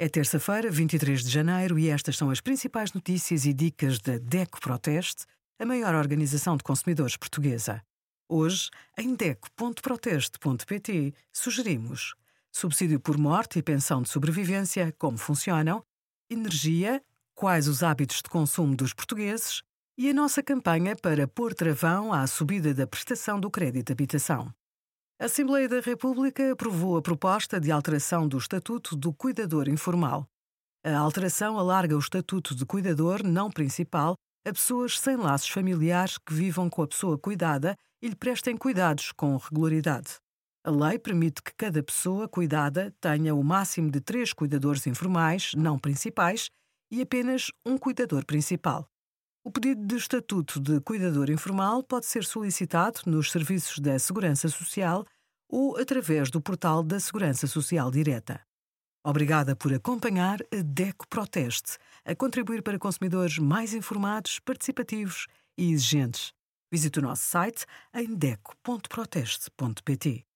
É terça-feira, 23 de janeiro, e estas são as principais notícias e dicas da DECO Proteste, a maior organização de consumidores portuguesa. Hoje, em DECO.proteste.pt, sugerimos subsídio por morte e pensão de sobrevivência, como funcionam, energia, quais os hábitos de consumo dos portugueses e a nossa campanha para pôr travão à subida da prestação do crédito de habitação. A Assembleia da República aprovou a proposta de alteração do Estatuto do Cuidador Informal. A alteração alarga o Estatuto de Cuidador não principal a pessoas sem laços familiares que vivam com a pessoa cuidada e lhe prestem cuidados com regularidade. A lei permite que cada pessoa cuidada tenha o máximo de três cuidadores informais, não principais, e apenas um cuidador principal. O pedido de estatuto de cuidador informal pode ser solicitado nos serviços da Segurança Social ou através do portal da Segurança Social Direta. Obrigada por acompanhar a DECO Proteste, a contribuir para consumidores mais informados, participativos e exigentes. Visite o nosso site em deco.proteste.pt.